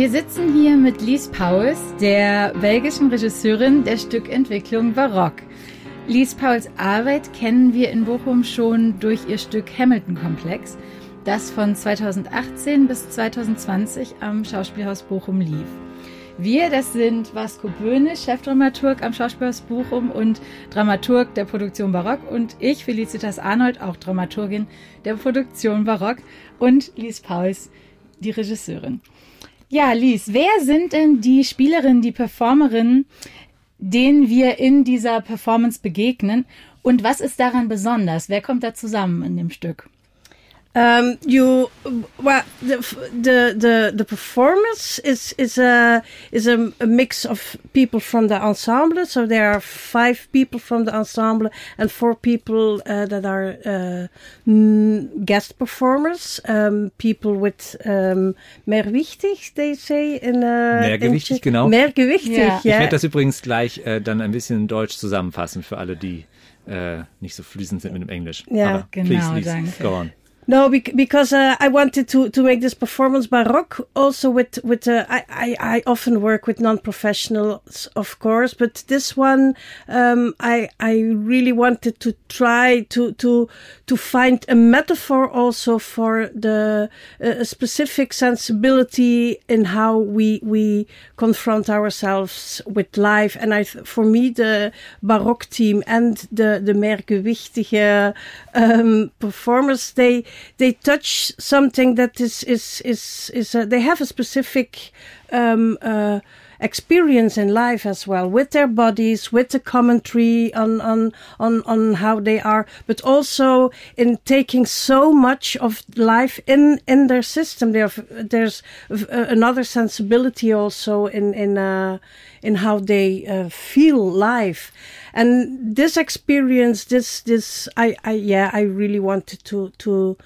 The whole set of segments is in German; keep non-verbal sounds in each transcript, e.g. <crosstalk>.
Wir sitzen hier mit Lies Pauls, der belgischen Regisseurin der Stückentwicklung Barock. Lies Pauls Arbeit kennen wir in Bochum schon durch ihr Stück Hamilton-Komplex, das von 2018 bis 2020 am Schauspielhaus Bochum lief. Wir, das sind Vasco Böhne, Chefdramaturg am Schauspielhaus Bochum und Dramaturg der Produktion Barock und ich, Felicitas Arnold, auch Dramaturgin der Produktion Barock und Lies Pauls, die Regisseurin. Ja, Lies, wer sind denn die Spielerinnen, die Performerinnen, denen wir in dieser Performance begegnen und was ist daran besonders? Wer kommt da zusammen in dem Stück? Um, you well the the the, the performance is is a is a, a, mix of people from the ensemble. So there are five people from the ensemble and four people uh, that are uh, guest performers. Um, people with um, mehrwichtig, they say in uh, mehrgewichtig, in, genau. Mehrgewichtig, ja. Ich werde das übrigens gleich äh, dann ein bisschen in Deutsch zusammenfassen für alle, die äh, nicht so fließend sind mit dem Englisch. Ja, Aber genau, please, Lise, danke. Go on. No, because uh, I wanted to, to make this performance baroque also with with uh, I, I, I often work with non professionals of course but this one um, I I really wanted to try to to to find a metaphor also for the uh, specific sensibility in how we we confront ourselves with life. And I for me the baroque team and the the meergewichtige um, performers they they touch something that is is is is a, they have a specific um, uh, experience in life as well with their bodies with the commentary on on on on how they are but also in taking so much of life in in their system. There there's another sensibility also in in uh, in how they uh, feel life and this experience this this i i yeah i really wanted to to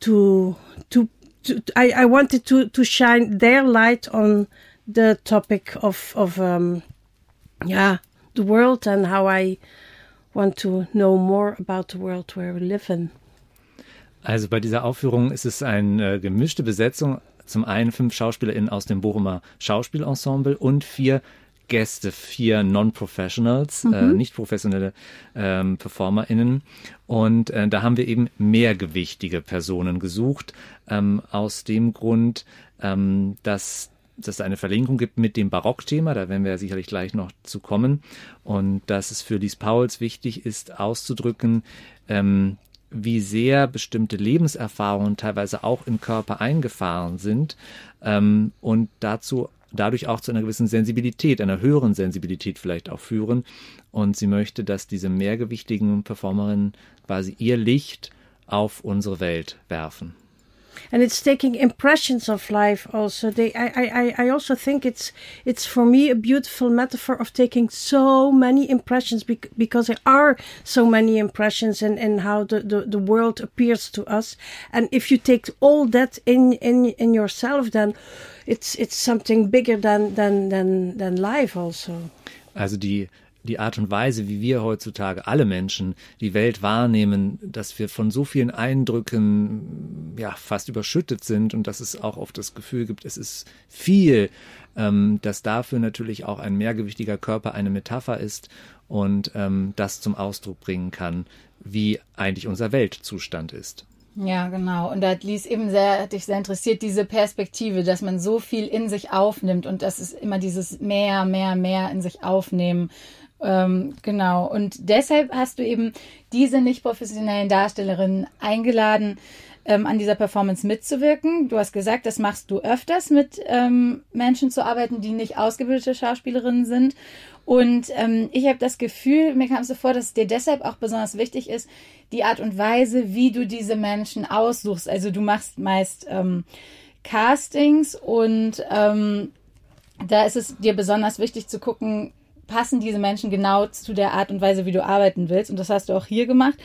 to to, to I, I wanted to to shine their light on the topic of of um yeah the world and how I want to know more about the world where we live in. Also bei dieser Aufführung ist es eine äh, gemischte Besetzung. Zum einen fünf SchauspielerInnen aus dem Bochumer Schauspielensemble und vier Gäste, vier Non-Professionals, mhm. äh, nicht professionelle ähm, PerformerInnen. Und äh, da haben wir eben mehrgewichtige Personen gesucht, ähm, aus dem Grund, ähm, dass dass es eine Verlinkung gibt mit dem Barockthema, da werden wir ja sicherlich gleich noch zu kommen, und dass es für Lies Pauls wichtig ist, auszudrücken, ähm, wie sehr bestimmte Lebenserfahrungen teilweise auch im Körper eingefahren sind ähm, und dazu dadurch auch zu einer gewissen Sensibilität, einer höheren Sensibilität vielleicht auch führen. Und sie möchte, dass diese mehrgewichtigen Performerinnen quasi ihr Licht auf unsere Welt werfen. And it's taking impressions of life also they I, I i also think it's it's for me a beautiful metaphor of taking so many impressions because there are so many impressions and and how the, the the world appears to us and if you take all that in in in yourself then it's it's something bigger than than than than life also. Also die die Art und Weise, wie wir heutzutage alle Menschen die Welt wahrnehmen, dass wir von so vielen Eindrücken ja fast überschüttet sind und dass es auch oft das Gefühl gibt, es ist viel, ähm, dass dafür natürlich auch ein mehrgewichtiger Körper eine Metapher ist und ähm, das zum Ausdruck bringen kann, wie eigentlich unser Weltzustand ist. Ja, genau. Und da hat Lies eben sehr, hat dich sehr interessiert, diese Perspektive, dass man so viel in sich aufnimmt und das ist immer dieses mehr, mehr, mehr in sich aufnehmen. Ähm, genau. Und deshalb hast du eben diese nicht professionellen Darstellerinnen eingeladen, ähm, an dieser Performance mitzuwirken. Du hast gesagt, das machst du öfters mit ähm, Menschen zu arbeiten, die nicht ausgebildete Schauspielerinnen sind. Und ähm, ich habe das Gefühl, mir kam es so vor, dass es dir deshalb auch besonders wichtig ist, die Art und Weise, wie du diese Menschen aussuchst. Also du machst meist ähm, Castings und ähm, da ist es dir besonders wichtig zu gucken, passen diese Menschen genau zu der Art und Weise, wie du arbeiten willst. Und das hast du auch hier gemacht.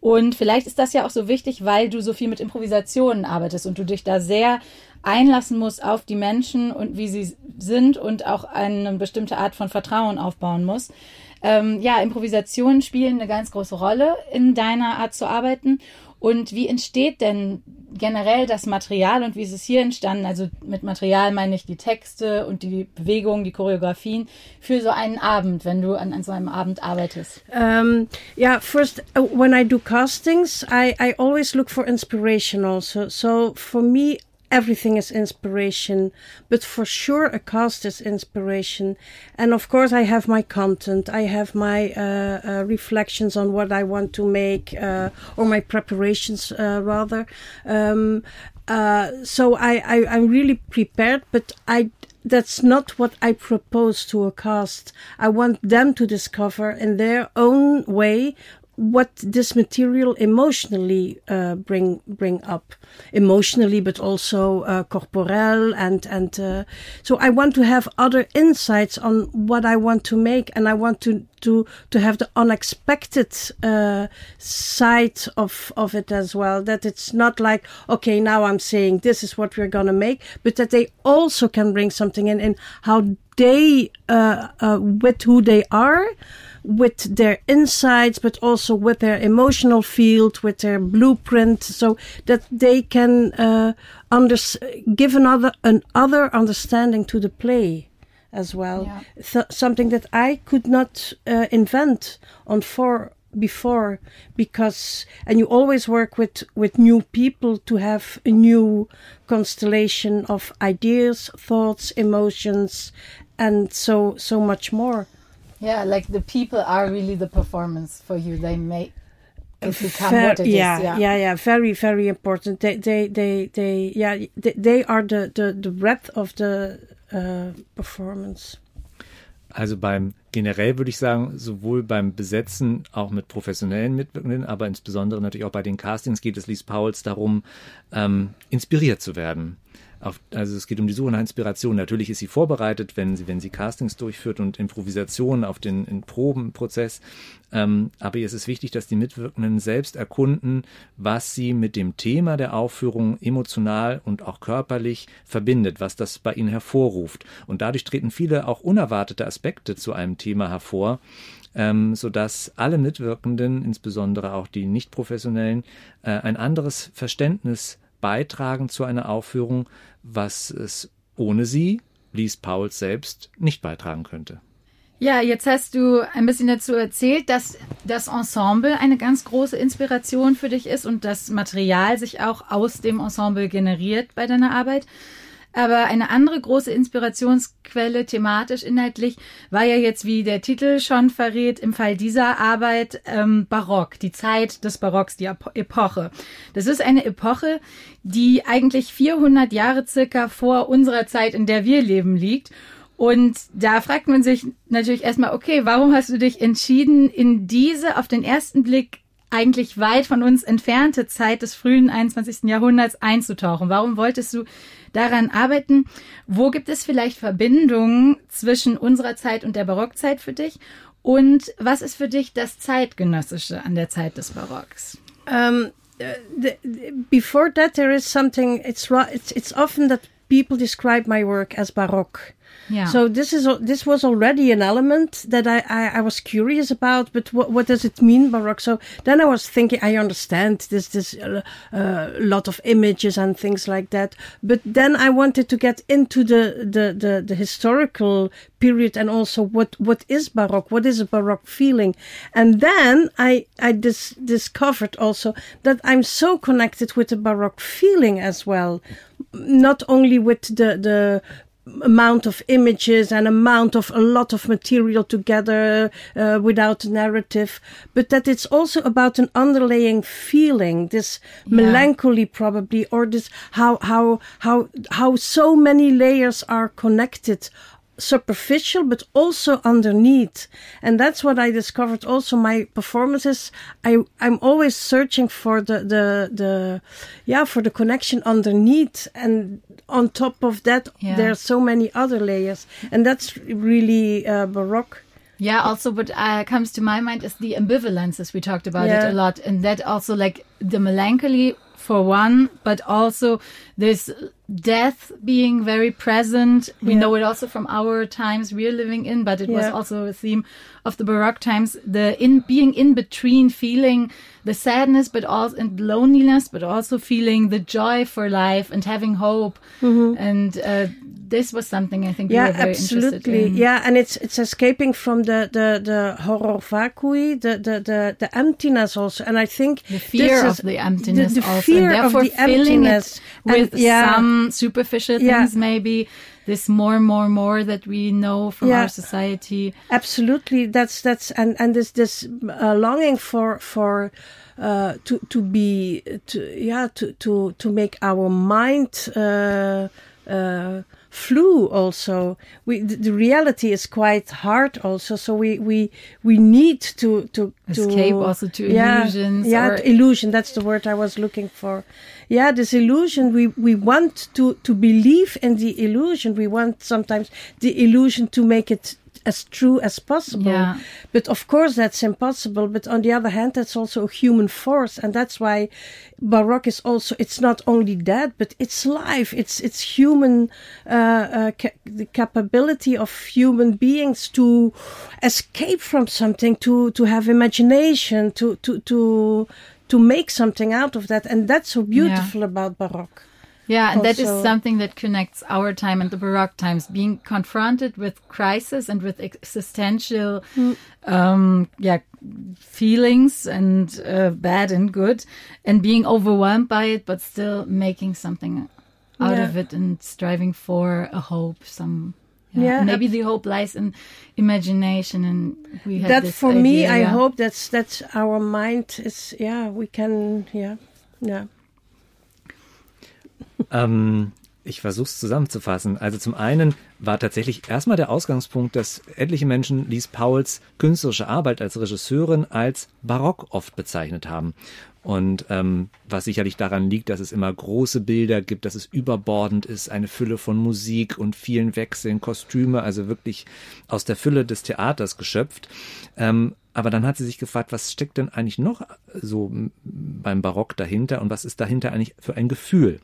Und vielleicht ist das ja auch so wichtig, weil du so viel mit Improvisationen arbeitest und du dich da sehr einlassen musst auf die Menschen und wie sie sind und auch eine bestimmte Art von Vertrauen aufbauen musst. Ähm, ja, Improvisationen spielen eine ganz große Rolle in deiner Art zu arbeiten. Und wie entsteht denn generell das Material und wie ist es hier entstanden? Also mit Material meine ich die Texte und die Bewegungen, die Choreografien für so einen Abend, wenn du an, an so einem Abend arbeitest. Um, yeah, first, uh, when I do castings, I, I always look for inspiration also. So for me, everything is inspiration, but for sure a cast is inspiration. And of course, I have my content, I have my uh, uh, reflections on what I want to make, uh, or my preparations uh, rather. Um, uh, so I, I, I'm really prepared, but I that's not what I propose to a cast. I want them to discover in their own way what this material emotionally uh, bring bring up. Emotionally but also uh, and and uh, so I want to have other insights on what I want to make and I want to to to have the unexpected uh, side of of it as well. That it's not like okay now I'm saying this is what we're gonna make but that they also can bring something in in how they uh, uh, with who they are with their insights, but also with their emotional field, with their blueprint, so that they can uh, under give another another understanding to the play as well. Yeah. Th something that I could not uh, invent on for before because and you always work with with new people to have a new constellation of ideas thoughts emotions and so so much more yeah, like the people are really the performance for you. They make it become Ver what it yeah, is. Yeah, yeah, yeah. Very, very important. They, they, they, they yeah, they, they are the, the, the breadth of the uh, performance. Also beim generell würde ich sagen, sowohl beim Besetzen auch mit professionellen Mitwirkenden, aber insbesondere natürlich auch bei den Castings geht es Lies Pauls darum, ähm, inspiriert zu werden auf, also es geht um die Suche nach Inspiration. Natürlich ist sie vorbereitet, wenn sie, wenn sie Castings durchführt und Improvisationen auf den, den Probenprozess. Ähm, aber ihr ist es wichtig, dass die Mitwirkenden selbst erkunden, was sie mit dem Thema der Aufführung emotional und auch körperlich verbindet, was das bei ihnen hervorruft. Und dadurch treten viele auch unerwartete Aspekte zu einem Thema hervor, ähm, sodass alle Mitwirkenden, insbesondere auch die nicht professionellen, äh, ein anderes Verständnis beitragen zu einer Aufführung, was es ohne sie, Lies Pauls selbst, nicht beitragen könnte. Ja, jetzt hast du ein bisschen dazu erzählt, dass das Ensemble eine ganz große Inspiration für dich ist und das Material sich auch aus dem Ensemble generiert bei deiner Arbeit. Aber eine andere große Inspirationsquelle, thematisch, inhaltlich, war ja jetzt, wie der Titel schon verrät, im Fall dieser Arbeit ähm, Barock, die Zeit des Barocks, die Epoche. Das ist eine Epoche, die eigentlich 400 Jahre circa vor unserer Zeit, in der wir leben, liegt. Und da fragt man sich natürlich erstmal, okay, warum hast du dich entschieden, in diese auf den ersten Blick eigentlich weit von uns entfernte Zeit des frühen 21. Jahrhunderts einzutauchen? Warum wolltest du daran arbeiten? Wo gibt es vielleicht Verbindungen zwischen unserer Zeit und der Barockzeit für dich? Und was ist für dich das Zeitgenössische an der Zeit des Barocks? Um, uh, the, the, before that, there is something. It's it's it's often that people describe my work as baroque. Yeah. So this is this was already an element that I, I, I, was curious about. But what what does it mean baroque? So then I was thinking, I understand this this uh, uh, lot of images and things like that. But then I wanted to get into the the the, the historical period and also what what is baroque? What is a baroque feeling? And then I I dis- discovered also that I'm so connected with the baroque feeling as well not only with the the amount of images and amount of a lot of material together uh, without narrative but that it's also about an underlying feeling this yeah. melancholy probably or this how how how how so many layers are connected superficial but also underneath. And that's what i discovered also my performances. I i'm always searching for the the the yeah for the connection underneath. And on top of that yeah. there are so many other layers. And that's really uh, baroque. Yeah also what uh, comes to my mind is the ambivalences we talked about yeah. it a lot. And that also like the melancholy for one but also this death being very present. We Yeah. know it also from our times we're living in, but it was also a theme of the Baroque times. The in being in between, feeling the sadness, but also and loneliness, but also feeling the joy for life and having hope. And uh, this was something I think yeah, were very interested absolutely. in. Yeah, and it's it's escaping from the the the horror vacui, the the the, the emptiness also. And I think The fear of is- the emptiness the, the also, fear and of the filling emptiness it with And, yeah, some superficial Yeah. things, maybe this more, more, more that we know from Yeah. our society. absolutely. That's that's and and this this uh, longing for for. Uh, to to be to yeah to to to make our mind uh, flew also. We the, the reality is quite hard also so we we we need to to, to Escape also to yeah, illusions yeah or- illusion that's the word i was looking for. Yeah this illusion we we want to to believe in the illusion. We want sometimes the illusion to make it as true as possible. Yeah. but of course that's impossible. But on the other hand that's also a human force. And that's why baroque is also it's not only that but it's life. It's it's human uh, uh, ca- the capability of human beings to escape from something to to have imagination to to to to make something out of that. And that's so beautiful about baroque Yeah, and that is something that connects our time and the Baroque times, being confronted with crisis and with existential, Hmm. um, yeah, feelings and uh, bad and good, and being overwhelmed by it, but still making something out Yeah. of it and striving for a hope. Some, yeah, Yeah, maybe the hope lies in imagination, and we had that for me idea, i yeah. hope that's that's our mind is yeah we can yeah yeah Ähm, ich versuche es zusammenzufassen. Also zum einen war tatsächlich erstmal der Ausgangspunkt, dass etliche Menschen Lies Pauls künstlerische Arbeit als Regisseurin als barock oft bezeichnet haben. Und ähm, was sicherlich daran liegt, dass es immer große Bilder gibt, dass es überbordend ist, eine Fülle von Musik und vielen Wechseln, Kostüme, also wirklich aus der Fülle des Theaters geschöpft. Ähm, aber dann hat sie sich gefragt, was steckt denn eigentlich noch so beim Barock dahinter und was ist dahinter eigentlich für ein Gefühl?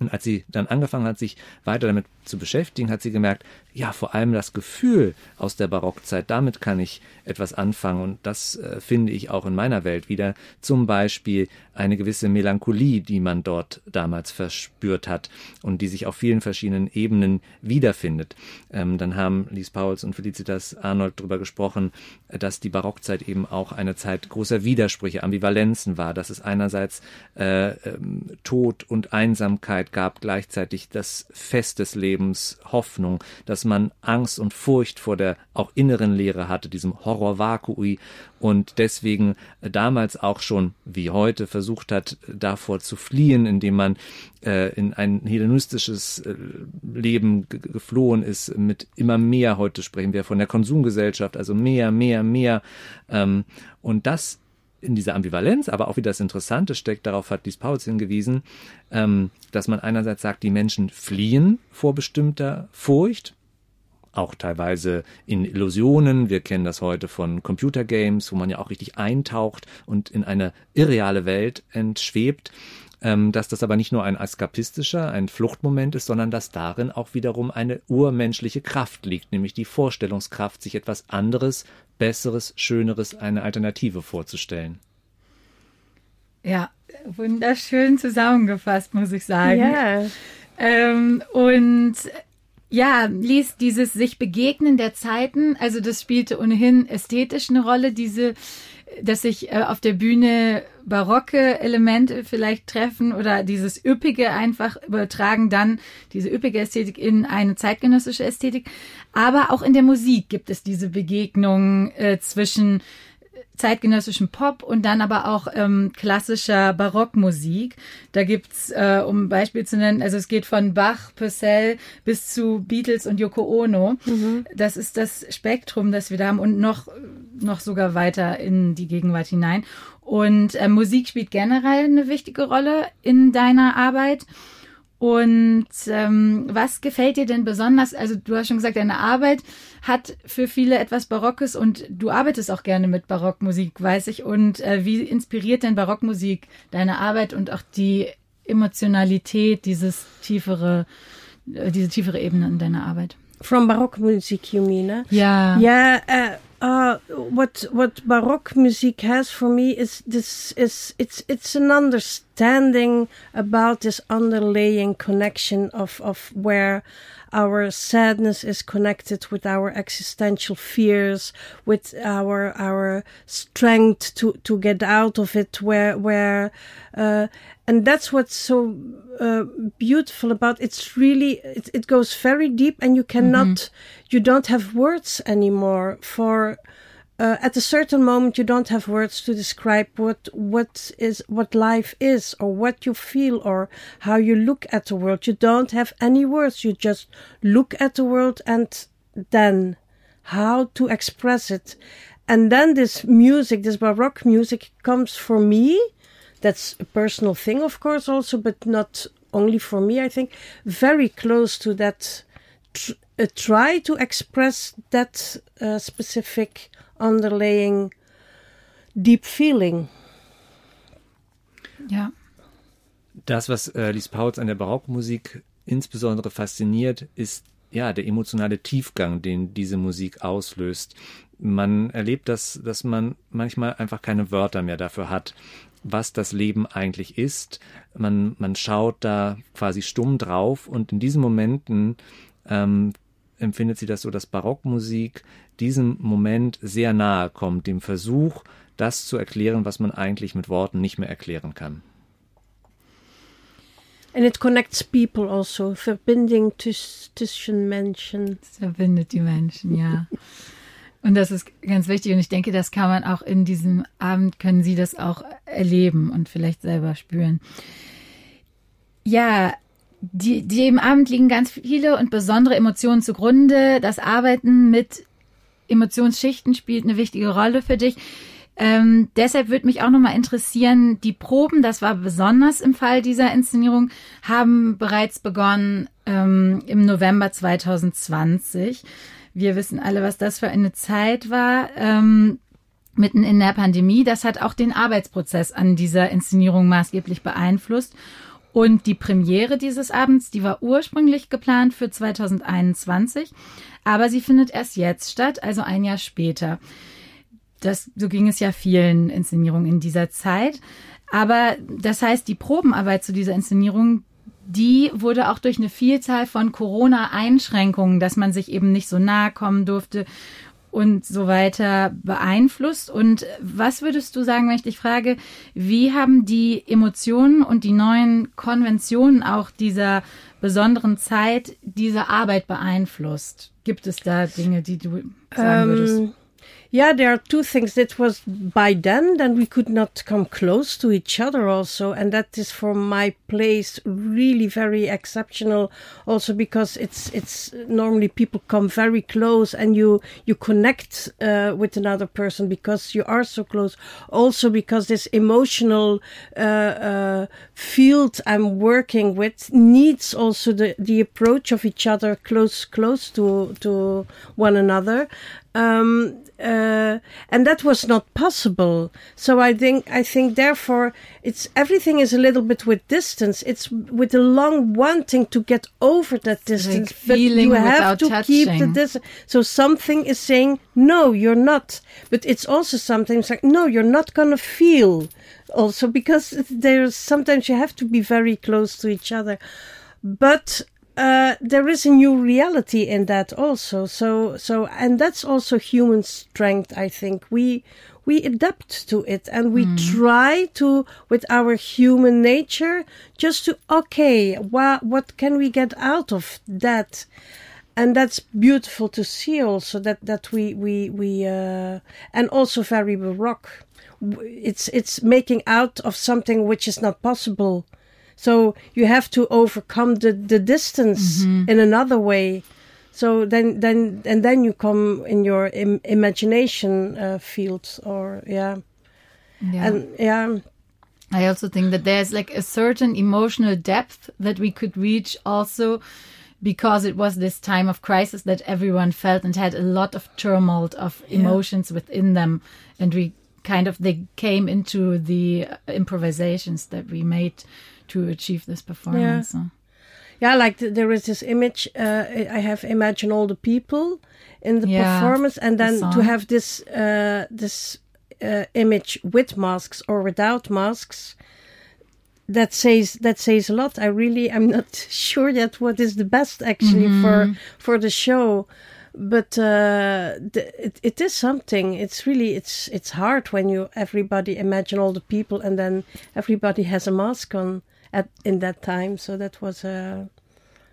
Und als sie dann angefangen hat, sich weiter damit zu beschäftigen, hat sie gemerkt, ja, vor allem das Gefühl aus der Barockzeit, damit kann ich etwas anfangen. Und das äh, finde ich auch in meiner Welt wieder. Zum Beispiel eine gewisse Melancholie, die man dort damals verspürt hat und die sich auf vielen verschiedenen Ebenen wiederfindet. Ähm, dann haben Lies Pauls und Felicitas Arnold darüber gesprochen, dass die Barockzeit eben auch eine Zeit großer Widersprüche, Ambivalenzen war, dass es einerseits äh, ähm, Tod und Einsamkeit gab, gleichzeitig das Fest des Lebens, Hoffnung, dass man Angst und Furcht vor der auch inneren Leere hatte, diesem Horror vacui und deswegen damals auch schon wie heute versucht hat, davor zu fliehen, indem man äh, in ein hedonistisches äh, Leben ge- geflohen ist mit immer mehr, heute sprechen wir von der Konsumgesellschaft, also mehr, mehr, mehr ähm, und das in dieser Ambivalenz, aber auch wieder das Interessante steckt, darauf hat Lies Pauls hingewiesen, ähm, dass man einerseits sagt, die Menschen fliehen vor bestimmter Furcht, auch teilweise in Illusionen. Wir kennen das heute von Computergames, wo man ja auch richtig eintaucht und in eine irreale Welt entschwebt. Ähm, dass das aber nicht nur ein eskapistischer, ein Fluchtmoment ist, sondern dass darin auch wiederum eine urmenschliche Kraft liegt, nämlich die Vorstellungskraft, sich etwas anderes, Besseres, Schöneres, eine Alternative vorzustellen. Ja, wunderschön zusammengefasst, muss ich sagen. ja Ähm, und ja, ließ dieses sich begegnen der Zeiten, also das spielte ohnehin ästhetisch eine Rolle, diese, dass sich äh, auf der Bühne barocke Elemente vielleicht treffen oder dieses üppige einfach übertragen dann diese üppige Ästhetik in eine zeitgenössische Ästhetik. Aber auch in der Musik gibt es diese Begegnung äh, zwischen zeitgenössischem Pop und dann aber auch ähm, klassischer Barockmusik. Da gibt's, äh, um Beispiel zu nennen, also es geht von Bach, Purcell bis zu Beatles und Yoko Ono. Das ist das Spektrum, das wir da haben und noch, noch sogar weiter in die Gegenwart hinein. Und äh, Musik spielt generell eine wichtige Rolle in deiner Arbeit. Und ähm, was gefällt dir denn besonders? Also du hast schon gesagt, deine Arbeit hat für viele etwas Barockes und du arbeitest auch gerne mit Barockmusik, weiß ich. Und äh, wie inspiriert denn Barockmusik deine Arbeit und auch die Emotionalität, dieses tiefere, äh, diese tiefere Ebene in deiner Arbeit? From Baroque music, you mean? Eh? Yeah. Yeah. Uh, uh, what what Baroque music has for me is this is it's it's an understanding about this underlying connection of of where our sadness is connected with our existential fears, with our our strength to to get out of it. Where where, uh, and that's what's so uh, beautiful about it's really it, it goes very deep, and you cannot mm-hmm. you don't have words anymore for uh, at a certain moment you don't have words to describe what what is what life is or what you feel or how you look at the world. You don't have any words. You just look at the world and then how to express it. And then this music this baroque music comes for me. That's a personal thing of course also but not only for me i think. Very close to that tr- uh, try to express that uh, specific underlying deep feeling. Ja. Das, was äh, Lies Pauls an der Barockmusik insbesondere fasziniert, ist ja der emotionale Tiefgang, den diese Musik auslöst. Man erlebt das, dass man manchmal einfach keine Wörter mehr dafür hat, was das Leben eigentlich ist. Man, man schaut da quasi stumm drauf und in diesen Momenten ähm, empfindet sie das so, dass Barockmusik diesem Moment sehr nahe kommt, dem Versuch, das zu erklären, was man eigentlich mit Worten nicht mehr erklären kann. And it connects people also, verbinding zwischen Menschen. Es verbindet die Menschen, ja. Und das ist ganz wichtig und ich denke, das kann man auch in diesem Abend, können Sie das auch erleben und vielleicht selber spüren. Ja, die, dem Abend liegen ganz viele und besondere Emotionen zugrunde. Das Arbeiten mit Emotionsschichten spielt eine wichtige Rolle für dich. Ähm, deshalb würde mich auch nochmal interessieren, die Proben, das war besonders im Fall dieser Inszenierung, haben bereits begonnen ähm, im November 2020. Wir wissen alle, was das für eine Zeit war. Ähm, mitten in der Pandemie. Das hat auch den Arbeitsprozess an dieser Inszenierung maßgeblich beeinflusst. Und die Premiere dieses Abends, die war ursprünglich geplant für 2021, aber sie findet erst jetzt statt, also ein Jahr später. Das, so ging es ja vielen Inszenierungen in dieser Zeit. Aber das heißt, die Probenarbeit zu dieser Inszenierung, die wurde auch durch eine Vielzahl von Corona-Einschränkungen, dass man sich eben nicht so nahe kommen durfte und so weiter beeinflusst. Und was würdest du sagen, wenn ich dich frage, wie haben die Emotionen und die neuen Konventionen auch dieser besonderen Zeit diese Arbeit beeinflusst? Gibt es da Dinge, die du sagen würdest? Yeah, there are two things. That was by then, then we could not come close to each other also. And that is for my place really very exceptional also because it's, it's normally people come very close and you, you connect, uh, with another person because you are so close. Also because this emotional, uh, uh, field I'm working with needs also the, the approach of each other close, close to, to one another. Um, uh, and that was not possible. So I think I think therefore it's everything is a little bit with distance. It's with a long wanting to get over that distance, like but you have to touching. keep the distance. So something is saying no, you're not. But it's also sometimes like no, you're not gonna feel. Also because there's sometimes you have to be very close to each other, but uh, there is a new reality in that also. So, so, and that's also human strength. I think we we adapt to it and we mm. try to, with our human nature, just to okay, what what can we get out of that? And that's beautiful to see also that that we we we uh, and also very baroque. It's it's making out of something which is not possible so you have to overcome the, the distance mm-hmm. in another way. So then, then, and then you come in your Im- imagination uh, field, or yeah, yeah, and yeah. I also think that there's like a certain emotional depth that we could reach also because it was this time of crisis that everyone felt and had a lot of turmoil of emotions yeah. within them and we kind of they came into the improvisations that we made to achieve this performance. Yeah. So. Yeah, like th there is this image. Uh, I have imagined all the people in the Yeah, performance, and the then to have this uh, this uh, image with masks or without masks. That says that says a lot. I really I'm <laughs> not sure yet what is the best actually for for the show, but uh, the, it, it is something. It's really it's it's hard when you everybody imagine all the people and then everybody has a mask on at in that time. So that was uh,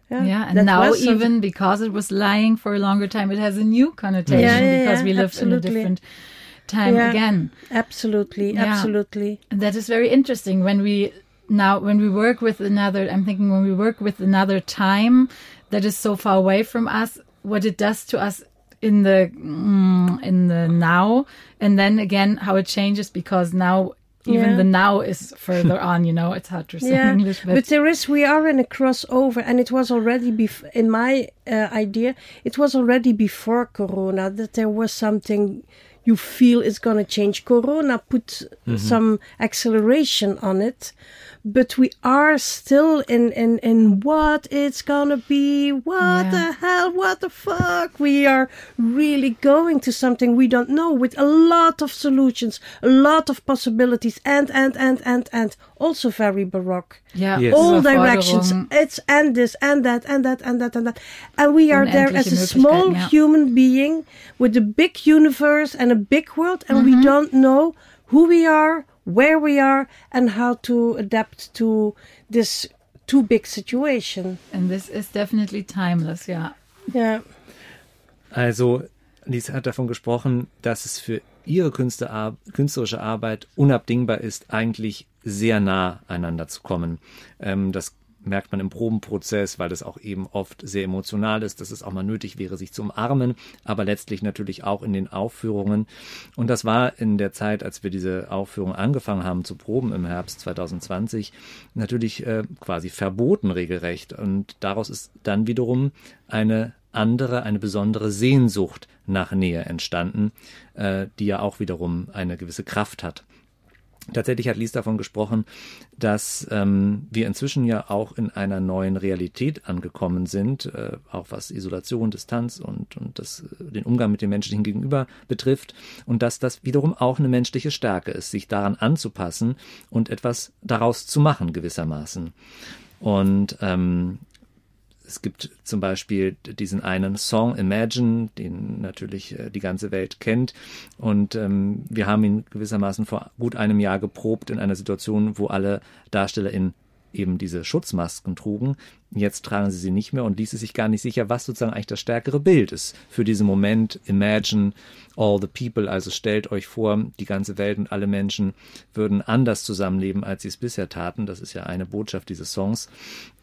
yeah. Yeah, and now even because it was lying for a longer time, it has a new connotation Yeah, yeah, because we lived in a different time again. absolutely Yeah. absolutely And that is very interesting when we now when we work with another I'm thinking when we work with another time that is so far away from us, what it does to us in the mm, in the now and then again how it changes because now even Yeah. the now is further <laughs> on, you know, it's hard to say yeah in <laughs> English, but, but there is we are in a crossover and it was already bef- in my uh, idea it was already before corona that there was something you feel is going to change corona put some acceleration on it but we are still in in in what it's gonna be what Yeah. the hell what the fuck we are really going to something we don't know with a lot of solutions a lot of possibilities and and and and and also very baroque yeah Yes. all Überforderung. directions it's and this and that and that and that and that and we are there as a small Möglichkeiten, ja. human being with a big universe and a big world and Mm-hmm. we don't know who we are where we are and how to adapt to this too big situation And this is definitely timeless, ja. yeah Also, Lisa hat davon gesprochen, dass es für ihre Künstler, künstlerische Arbeit unabdingbar ist, eigentlich sehr nah einander zu kommen. Ähm, das merkt man im Probenprozess, weil es auch eben oft sehr emotional ist, dass es auch mal nötig wäre, sich zu umarmen, aber letztlich natürlich auch in den Aufführungen. Und das war in der Zeit, als wir diese Aufführung angefangen haben zu proben im Herbst 2020, natürlich äh, quasi verboten regelrecht. Und daraus ist dann wiederum eine andere, eine besondere Sehnsucht nach Nähe entstanden, äh, die ja auch wiederum eine gewisse Kraft hat. Tatsächlich hat Lies davon gesprochen, dass ähm, wir inzwischen ja auch in einer neuen Realität angekommen sind, äh, auch was Isolation, Distanz und, und das, äh, den Umgang mit dem menschlichen Gegenüber betrifft und dass das wiederum auch eine menschliche Stärke ist, sich daran anzupassen und etwas daraus zu machen gewissermaßen. Und ähm, es gibt zum Beispiel diesen einen Song Imagine, den natürlich äh, die ganze Welt kennt. Und ähm, wir haben ihn gewissermaßen vor gut einem Jahr geprobt in einer Situation, wo alle DarstellerInnen eben diese Schutzmasken trugen. Jetzt tragen sie sie nicht mehr und ließ es sich gar nicht sicher, was sozusagen eigentlich das stärkere Bild ist für diesen Moment. Imagine all the people, also stellt euch vor, die ganze Welt und alle Menschen würden anders zusammenleben, als sie es bisher taten. Das ist ja eine Botschaft dieses Songs.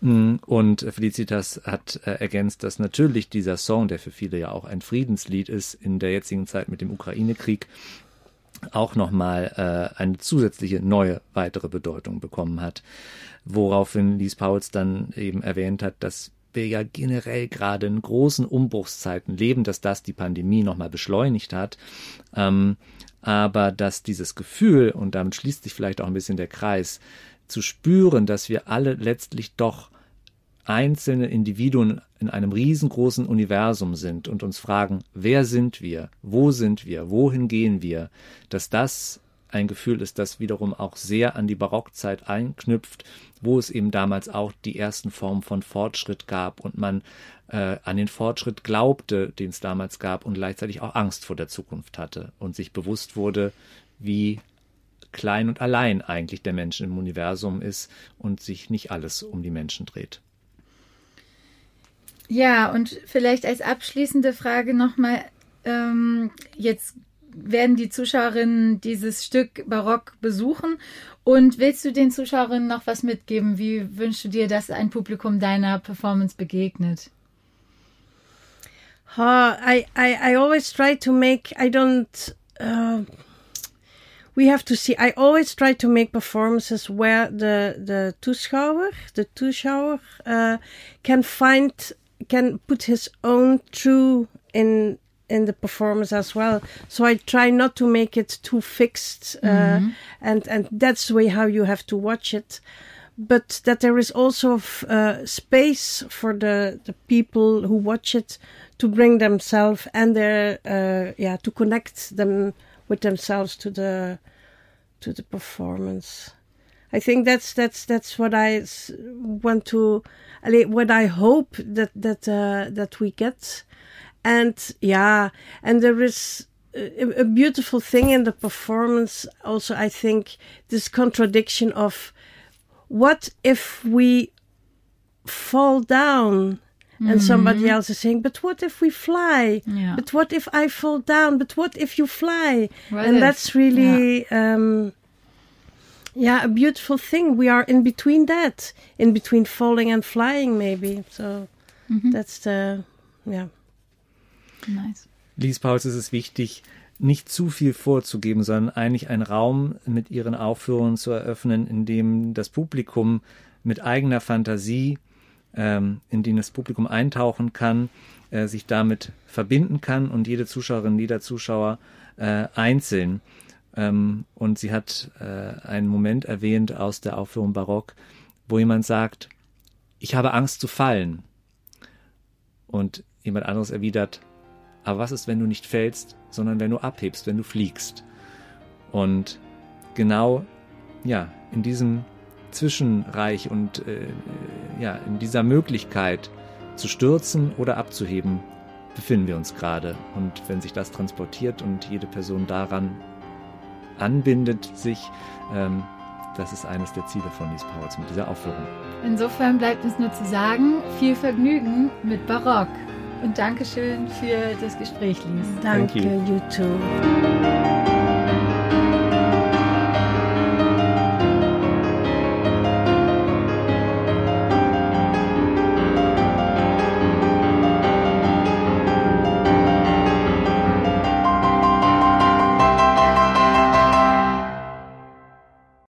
Und Felicitas hat äh, ergänzt, dass natürlich dieser Song, der für viele ja auch ein Friedenslied ist, in der jetzigen Zeit mit dem Ukraine-Krieg, auch nochmal äh, eine zusätzliche neue weitere Bedeutung bekommen hat, woraufhin Lies Pauls dann eben erwähnt hat, dass wir ja generell gerade in großen Umbruchszeiten leben, dass das die Pandemie nochmal beschleunigt hat, ähm, aber dass dieses Gefühl, und damit schließt sich vielleicht auch ein bisschen der Kreis, zu spüren, dass wir alle letztlich doch einzelne Individuen in einem riesengroßen Universum sind und uns fragen, wer sind wir, wo sind wir, wohin gehen wir, dass das ein Gefühl ist, das wiederum auch sehr an die Barockzeit einknüpft, wo es eben damals auch die ersten Formen von Fortschritt gab und man äh, an den Fortschritt glaubte, den es damals gab und gleichzeitig auch Angst vor der Zukunft hatte und sich bewusst wurde, wie klein und allein eigentlich der Mensch im Universum ist und sich nicht alles um die Menschen dreht. Ja, und vielleicht als abschließende Frage nochmal, ähm, jetzt werden die Zuschauerinnen dieses Stück Barock besuchen und willst du den Zuschauerinnen noch was mitgeben? Wie wünschst du dir, dass ein Publikum deiner Performance begegnet? Uh, I, I, I always try to make, I don't, uh, we have to see, I always try to make performances where the, the Zuschauer, the Zuschauer, uh, can find, can put his own true in, in the performance as well. So I try not to make it too fixed, uh, mm-hmm. and and that's the way how you have to watch it. But that there is also uh, space for the the people who watch it to bring themselves and their uh, yeah to connect them with themselves to the to the performance. I think that's that's that's what I want to, what I hope that that uh, that we get, and yeah, and there is a, a, beautiful thing in the performance. Also, I think this contradiction of what if we fall down and somebody mm-hmm. else is saying, "But what if we fly? Yeah. But what if I fall down? But what if you fly?" What and if? that's really, yeah. Um, yeah, a beautiful thing. We are in between that, in between falling and flying, maybe. So mm-hmm. that's the, yeah. Nice. Lies Pauls ist es wichtig, nicht zu viel vorzugeben, sondern eigentlich einen Raum mit ihren Aufführungen zu eröffnen, in dem das Publikum mit eigener Fantasie ähm, in den das Publikum eintauchen kann, äh, sich damit verbinden kann und jede Zuschauerin, jeder Zuschauer äh, einzeln. Ähm, und sie hat äh, einen Moment erwähnt aus der Aufführung Barock, wo jemand sagt, ich habe Angst zu fallen. Und jemand anderes erwidert, aber was ist, wenn du nicht fällst, sondern wenn du abhebst, wenn du fliegst? Und genau, ja, in diesem Zwischenreich und äh, ja, in dieser Möglichkeit zu stürzen oder abzuheben, befinden wir uns gerade. Und wenn sich das transportiert und jede Person daran anbindet sich, ähm, das ist eines der Ziele von Lies Powers mit dieser Aufführung. Insofern bleibt uns nur zu sagen, viel Vergnügen mit Barock. Und Dankeschön für das Gespräch, Lies. Danke, you. you too.